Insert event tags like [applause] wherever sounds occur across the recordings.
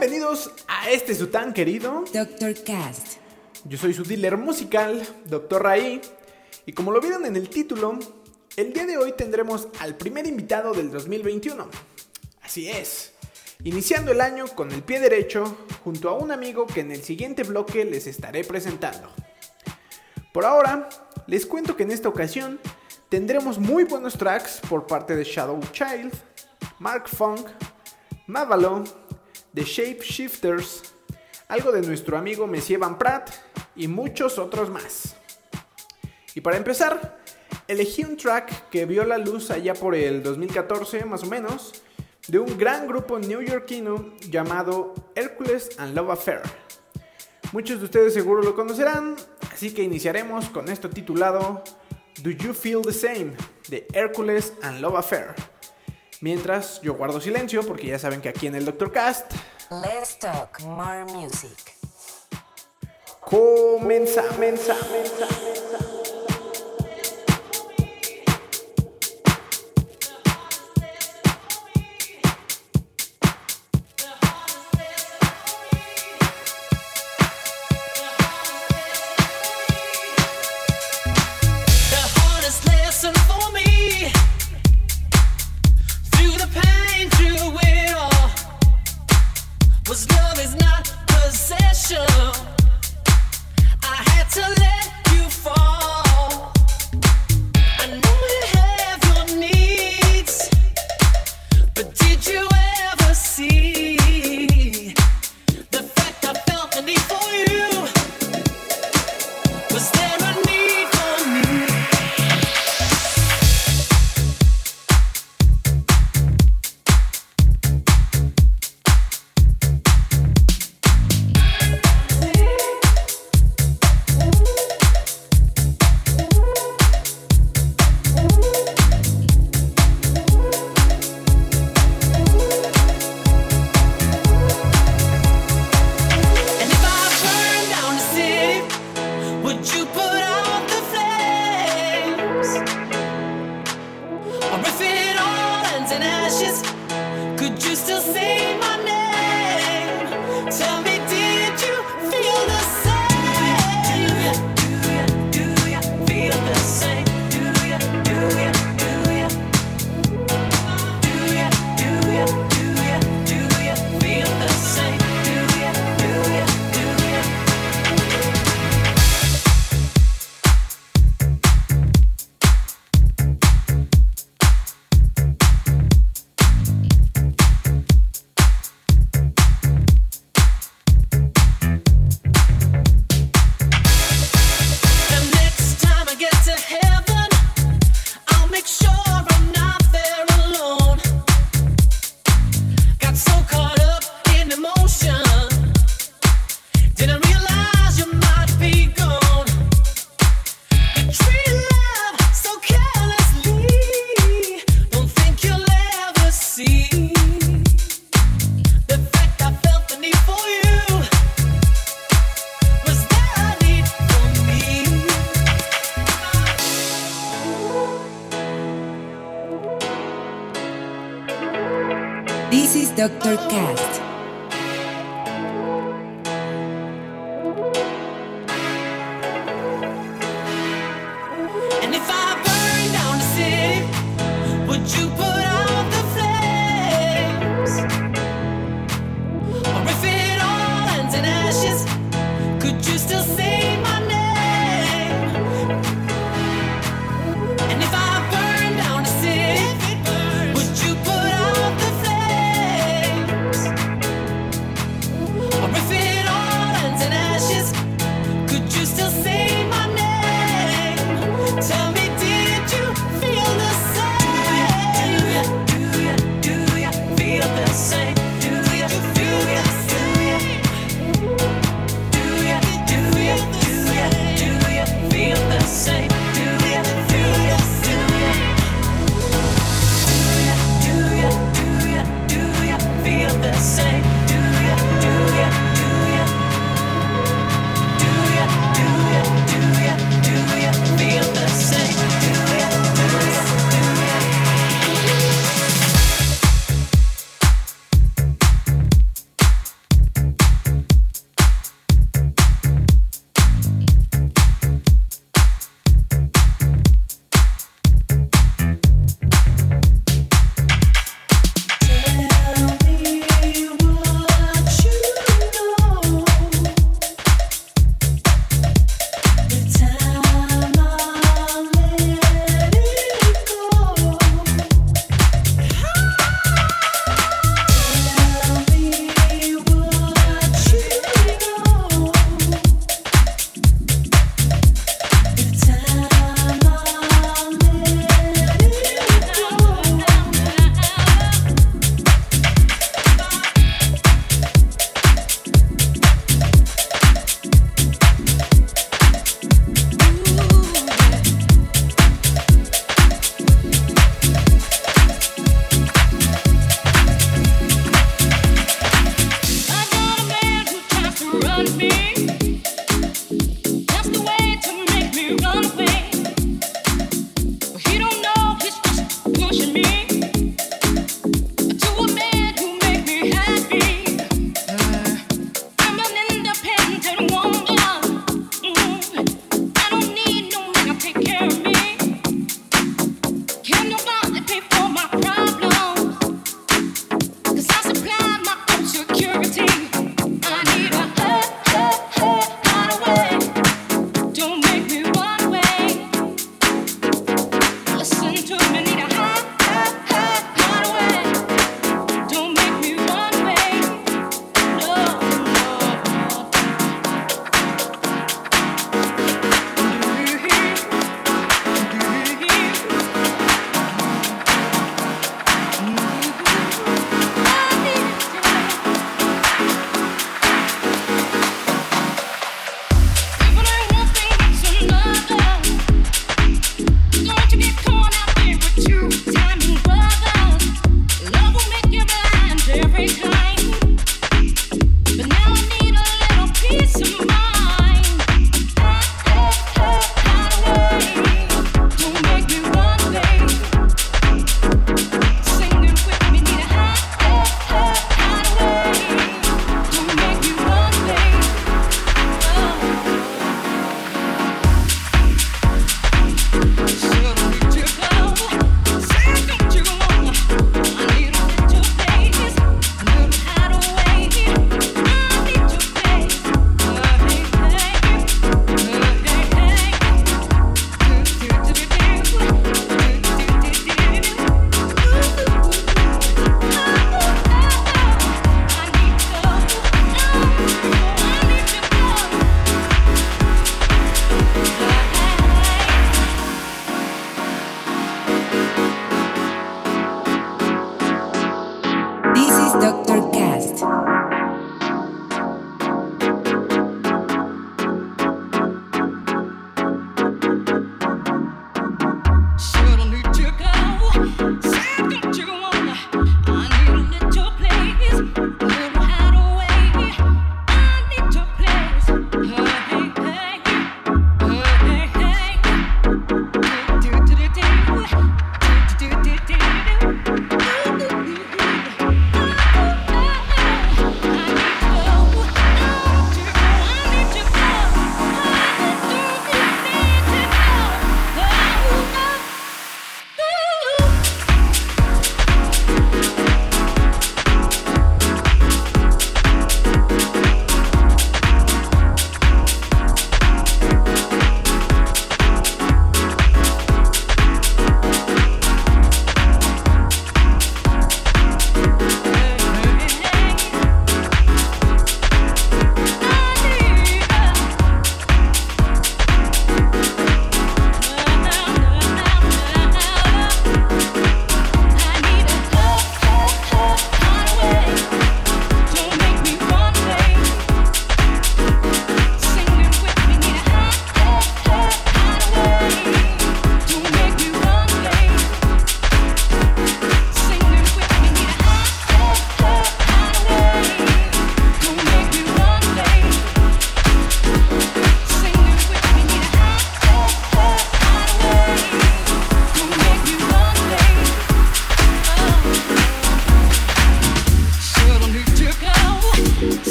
Bienvenidos a este su tan querido. Dr. Cast. Yo soy su dealer musical, Dr. Raí. Y como lo vieron en el título, el día de hoy tendremos al primer invitado del 2021. Así es. Iniciando el año con el pie derecho, junto a un amigo que en el siguiente bloque les estaré presentando. Por ahora, les cuento que en esta ocasión tendremos muy buenos tracks por parte de Shadow Child, Mark Funk, Mavalo, The Shape Shifters, algo de nuestro amigo Monsieur Van Pratt y muchos otros más. Y para empezar, elegí un track que vio la luz allá por el 2014 más o menos, de un gran grupo neoyorquino llamado Hercules and Love Affair. Muchos de ustedes seguro lo conocerán, así que iniciaremos con esto titulado Do You Feel the Same de Hercules and Love Affair. Mientras yo guardo silencio porque ya saben que aquí en el Dr. Cast Let's talk more music. comienza, was love is not possession. This is Dr. Cast.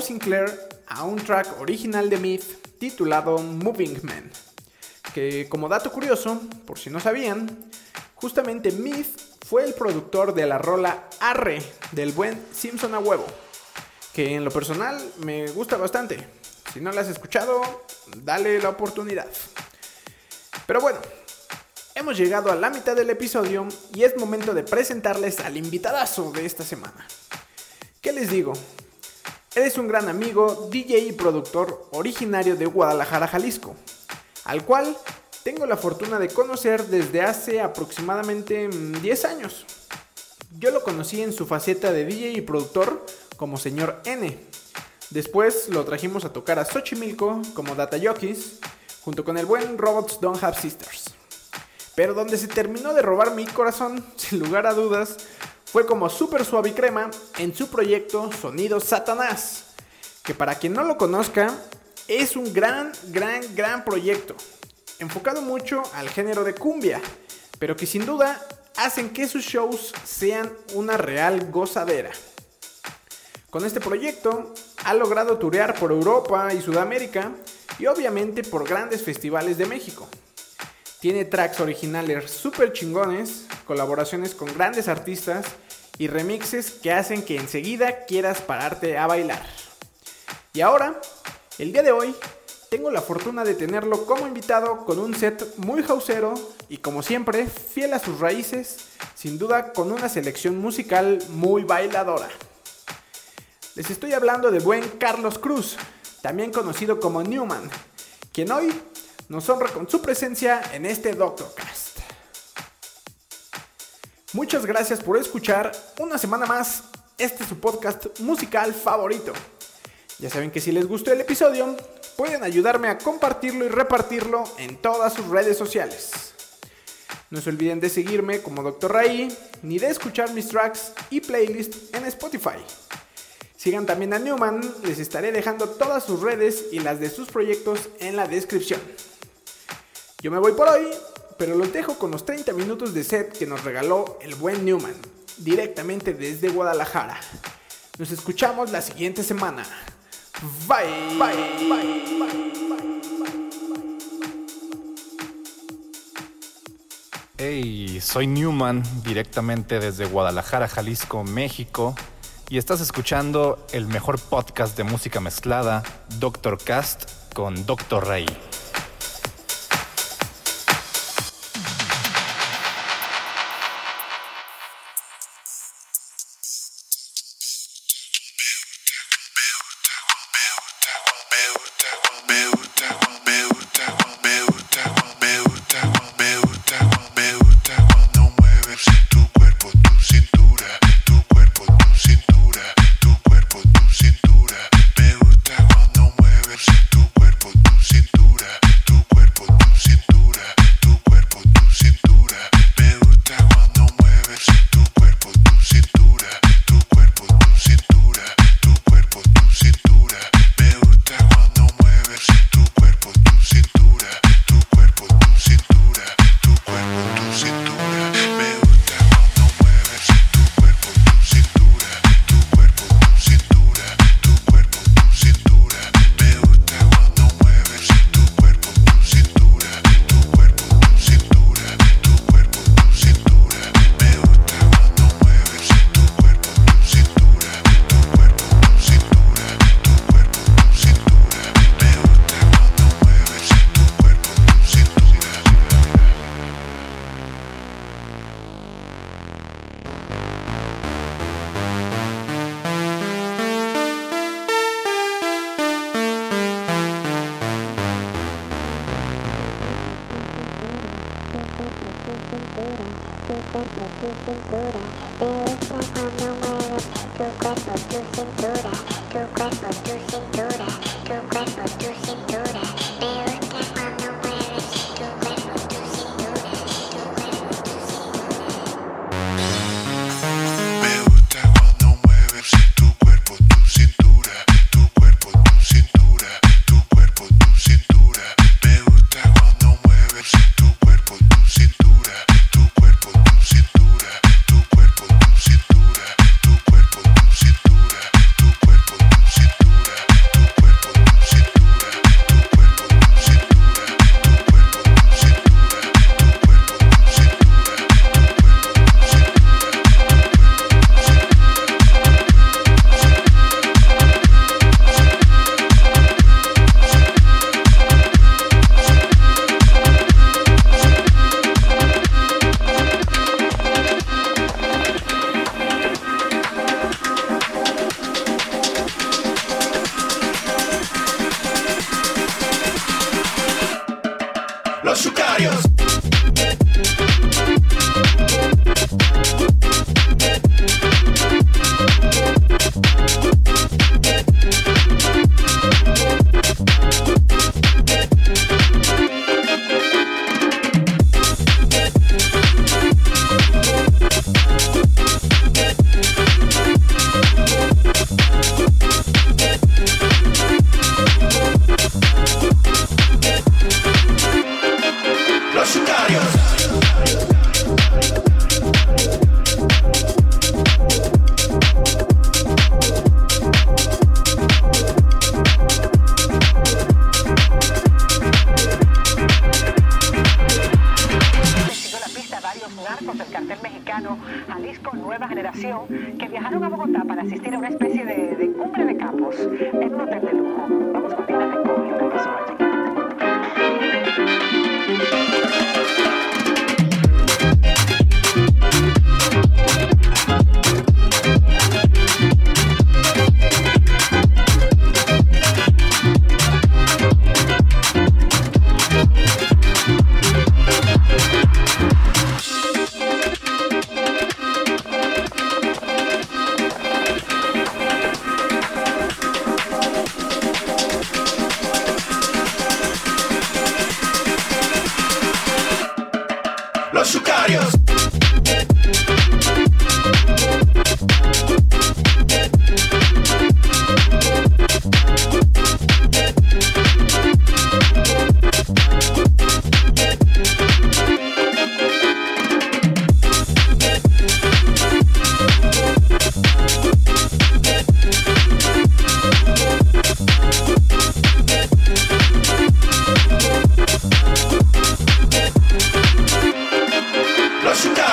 Sinclair a un track original de Myth titulado Moving Man. Que como dato curioso, por si no sabían, justamente Myth fue el productor de la rola Arre del buen Simpson a huevo, que en lo personal me gusta bastante. Si no la has escuchado, dale la oportunidad. Pero bueno, hemos llegado a la mitad del episodio y es momento de presentarles al invitadazo de esta semana. ¿Qué les digo? Él es un gran amigo, DJ y productor originario de Guadalajara, Jalisco, al cual tengo la fortuna de conocer desde hace aproximadamente mm, 10 años. Yo lo conocí en su faceta de DJ y productor como señor N. Después lo trajimos a tocar a Xochimilco como Data Jockeys, junto con el buen Robots Don't Have Sisters. Pero donde se terminó de robar mi corazón, [laughs] sin lugar a dudas, fue como Super Suave y Crema en su proyecto Sonido Satanás, que para quien no lo conozca, es un gran, gran, gran proyecto, enfocado mucho al género de cumbia, pero que sin duda hacen que sus shows sean una real gozadera. Con este proyecto ha logrado turear por Europa y Sudamérica y obviamente por grandes festivales de México. Tiene tracks originales super chingones, colaboraciones con grandes artistas y remixes que hacen que enseguida quieras pararte a bailar. Y ahora, el día de hoy, tengo la fortuna de tenerlo como invitado con un set muy hausero y como siempre, fiel a sus raíces, sin duda con una selección musical muy bailadora. Les estoy hablando de buen Carlos Cruz, también conocido como Newman, quien hoy nos honra con su presencia en este Doctorcast. Muchas gracias por escuchar una semana más este su podcast musical favorito. Ya saben que si les gustó el episodio, pueden ayudarme a compartirlo y repartirlo en todas sus redes sociales. No se olviden de seguirme como Dr. Ray, ni de escuchar mis tracks y playlists en Spotify. Sigan también a Newman, les estaré dejando todas sus redes y las de sus proyectos en la descripción. Yo me voy por hoy, pero los dejo con los 30 minutos de set que nos regaló el buen Newman, directamente desde Guadalajara. Nos escuchamos la siguiente semana. Bye, bye, bye, bye. Hey, soy Newman, directamente desde Guadalajara, Jalisco, México, y estás escuchando el mejor podcast de música mezclada, Doctor Cast, con Dr. Ray.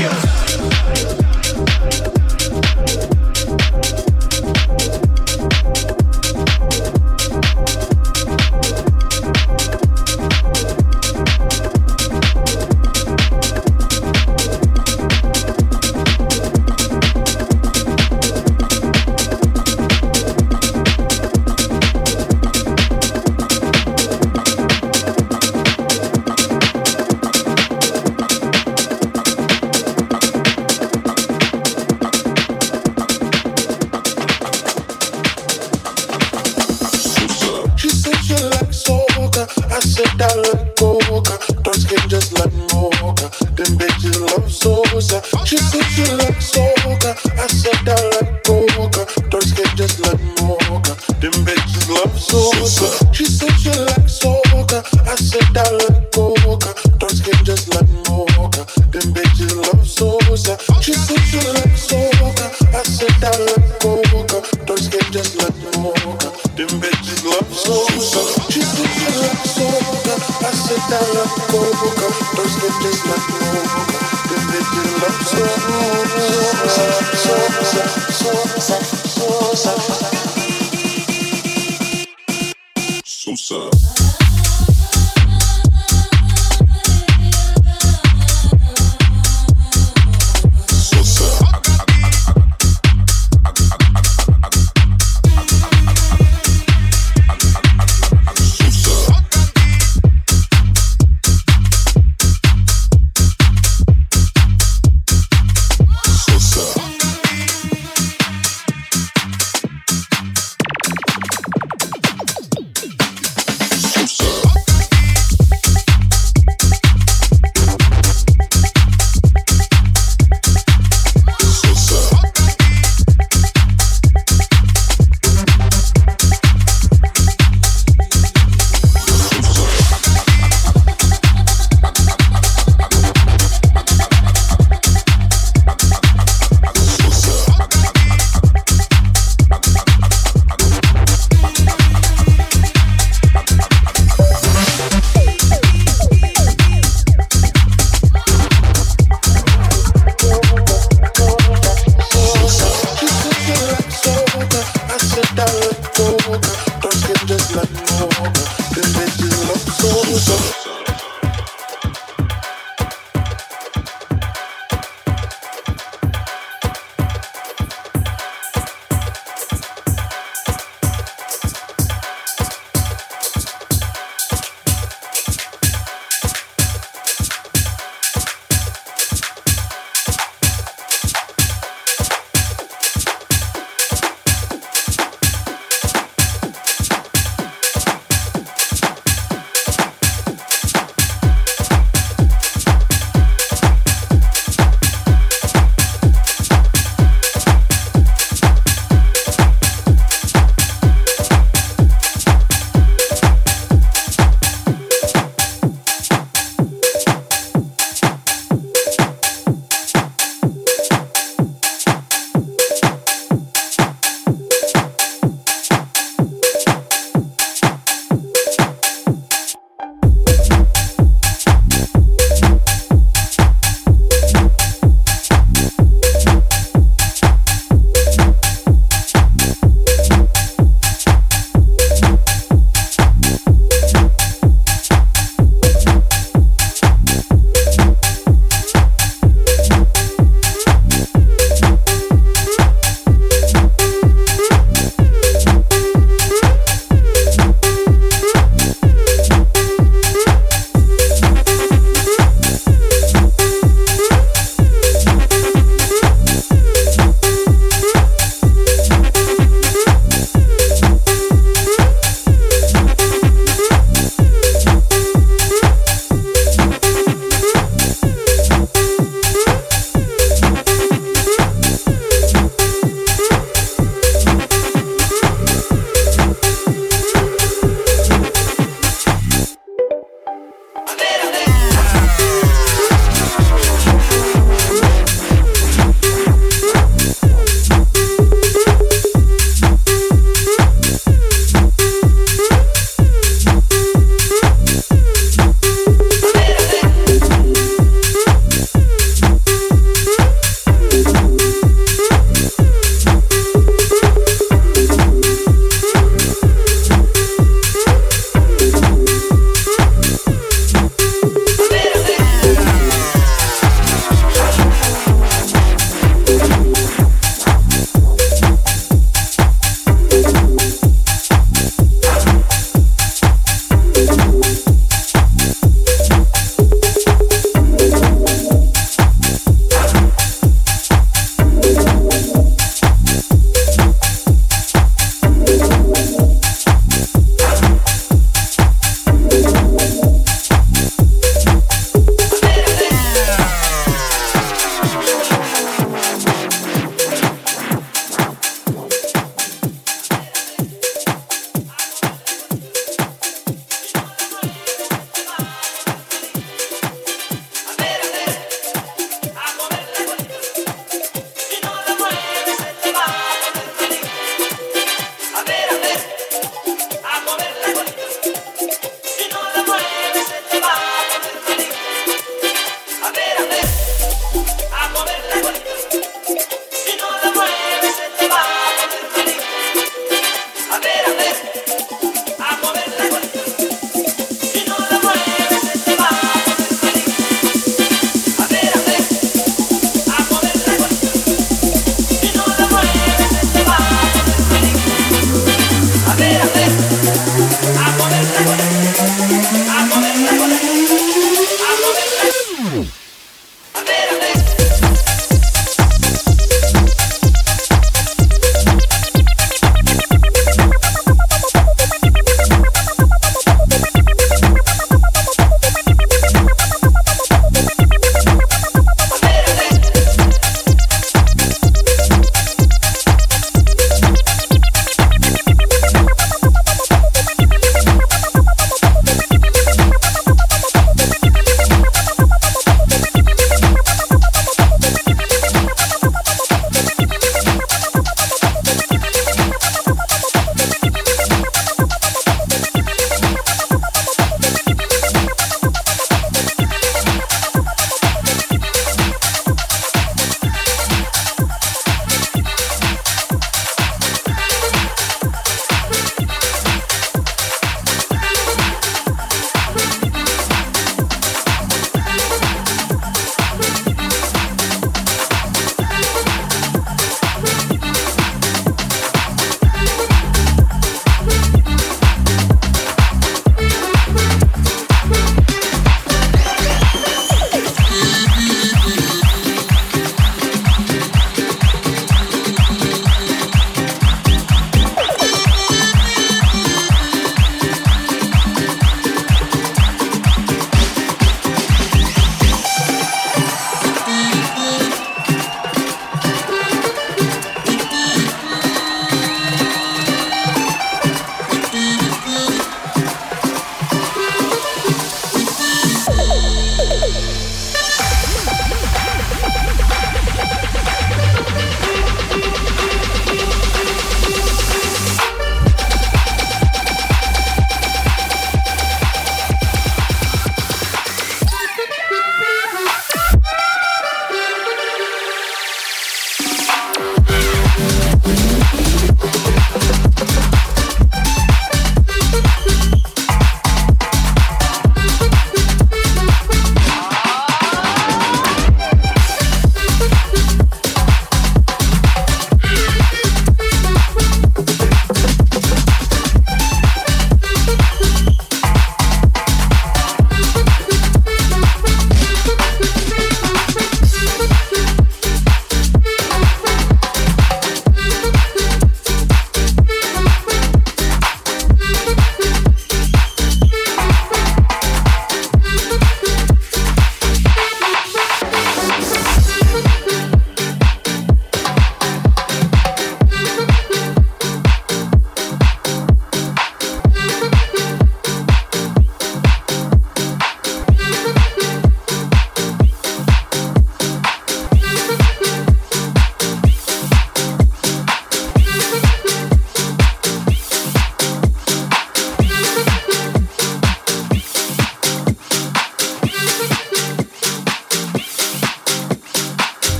Los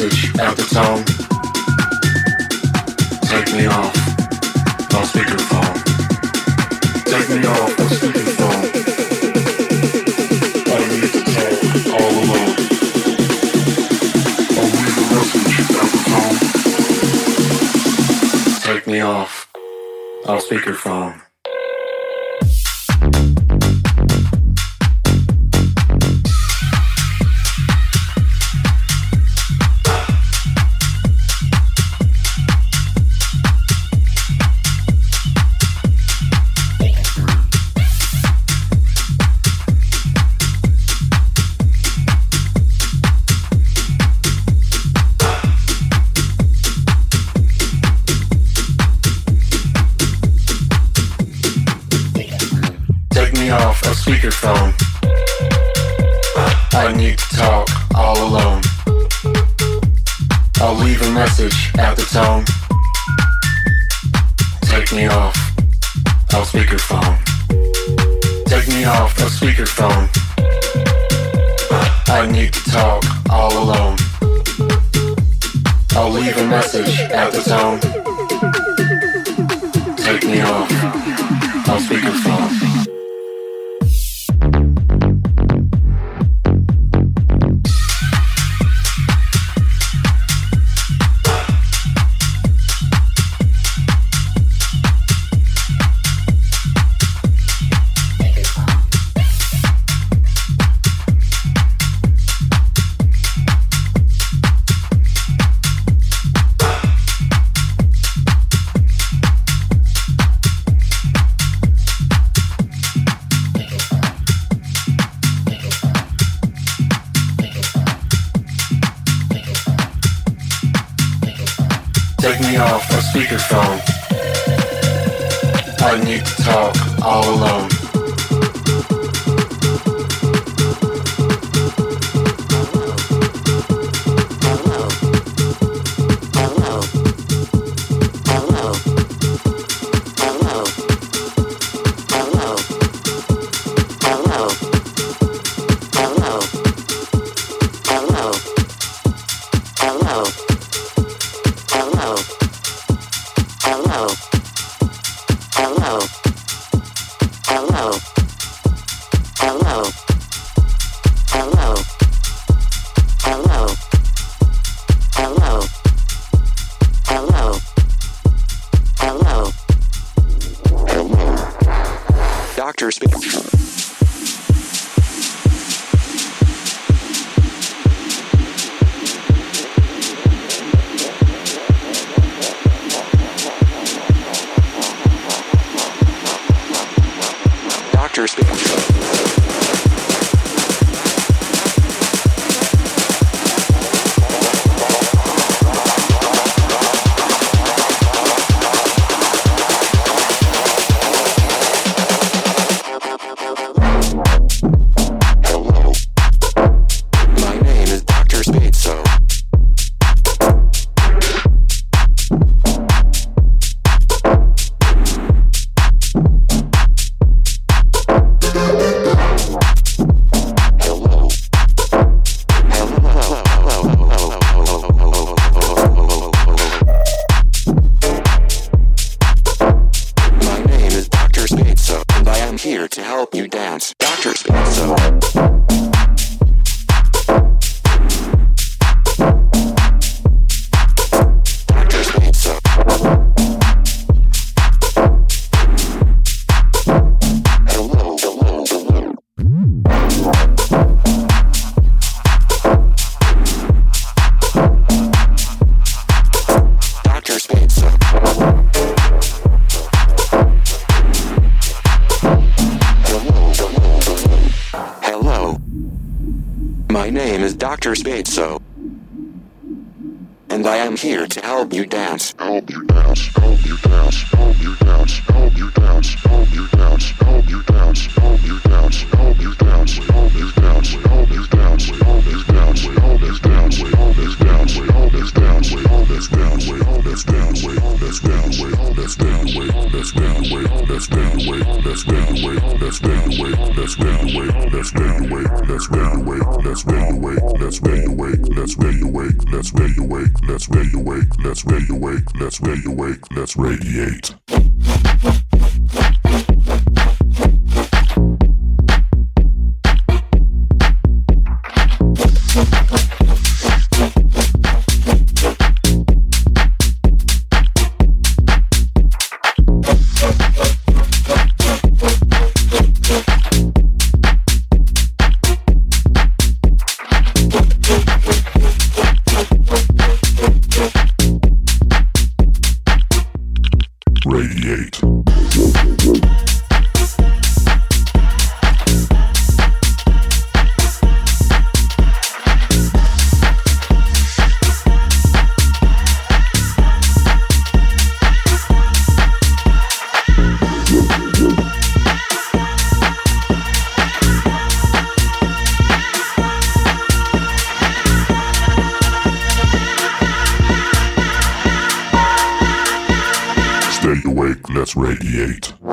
message at the tone. Take me off, no speakerphone. Take me off, no speakerphone. I need to talk all alone. I'll speak your message at the tone. Take me off. talk all alone. 1988.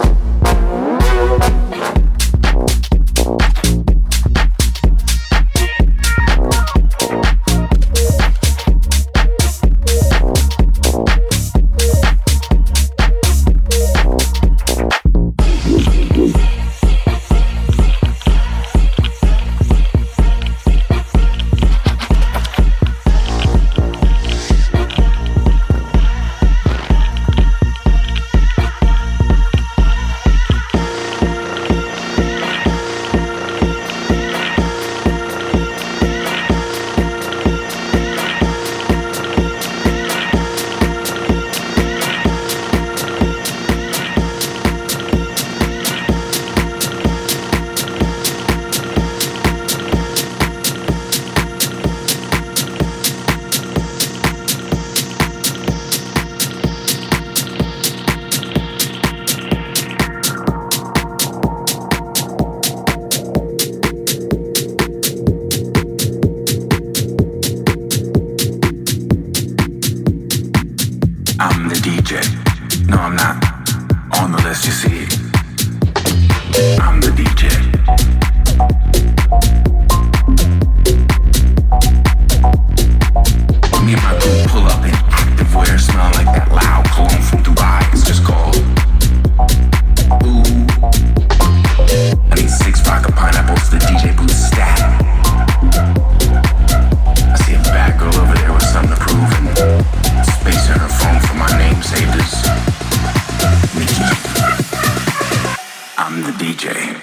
DJ.